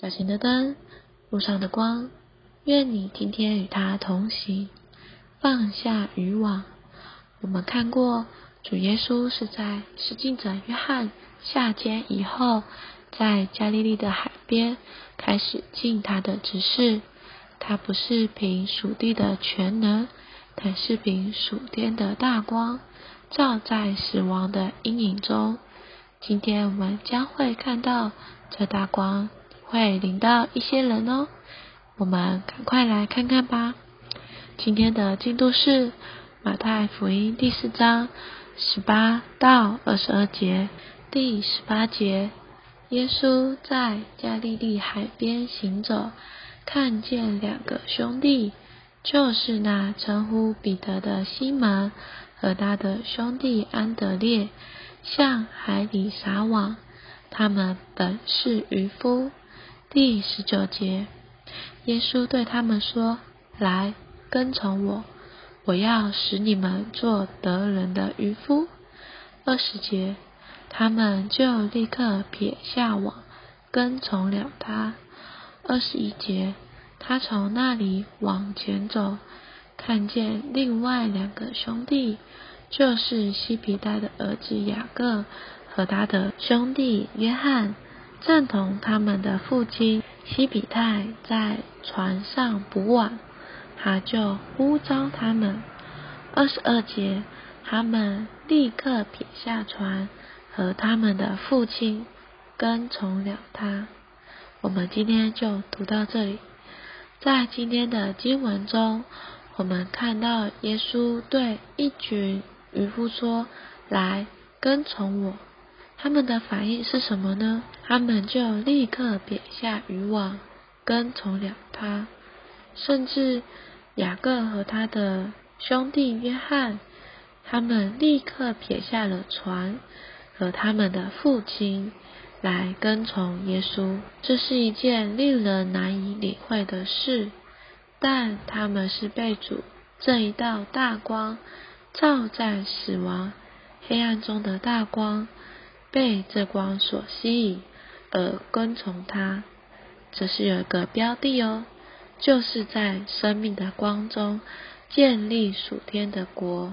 小型的灯，路上的光。愿你今天与他同行，放下渔网。我们看过，主耶稣是在施浸者约翰下监以后，在加利利的海边开始尽他的指示。他不是凭属地的全能，乃是凭属天的大光，照在死亡的阴影中。今天我们将会看到这大光。会领到一些人哦，我们赶快来看看吧。今天的进度是马太福音第四章十八到二十二节。第十八节，耶稣在加利利海边行走，看见两个兄弟，就是那称呼彼得的西门和他的兄弟安德烈，向海里撒网。他们本是渔夫。第十九节，耶稣对他们说：“来，跟从我，我要使你们做得人的渔夫。”二十节，他们就立刻撇下网，跟从了他。二十一节，他从那里往前走，看见另外两个兄弟，就是西皮带的儿子雅各和他的兄弟约翰。正同他们的父亲西比泰在船上补网，他就呼召他们。二十二节，他们立刻撇下船和他们的父亲，跟从了他。我们今天就读到这里。在今天的经文中，我们看到耶稣对一群渔夫说：“来，跟从我。”他们的反应是什么呢？他们就立刻撇下渔网，跟从了他。甚至雅各和他的兄弟约翰，他们立刻撇下了船和他们的父亲，来跟从耶稣。这是一件令人难以领会的事，但他们是被主这一道大光照在死亡黑暗中的大光。被这光所吸引而跟从他，这是有一个标的哦，就是在生命的光中建立属天的国。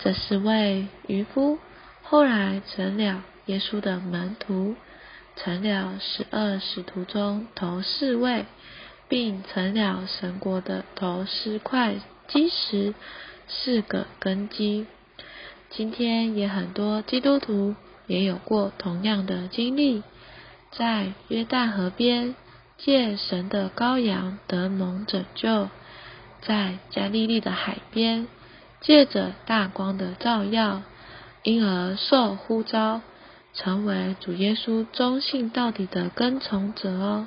这是为渔夫后来成了耶稣的门徒，成了十二使徒中头四位，并成了神国的头四块基石，四个根基。今天也很多基督徒。也有过同样的经历，在约旦河边借神的羔羊得蒙拯救，在加利利的海边借着大光的照耀，因而受呼召，成为主耶稣忠信到底的跟从者哦。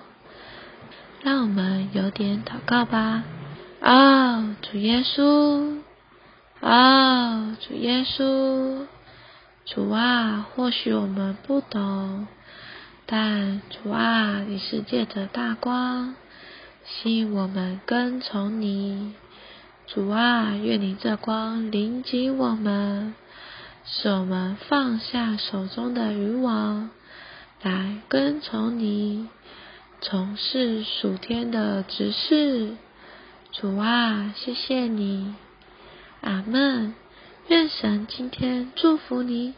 让我们有点祷告吧。啊，主耶稣，啊，主耶稣。主啊，或许我们不懂，但主啊，你是借着大光吸引我们跟从你。主啊，愿你这光临及我们，使我们放下手中的渔网，来跟从你，从事属天的职事。主啊，谢谢你，阿门。愿神今天祝福你。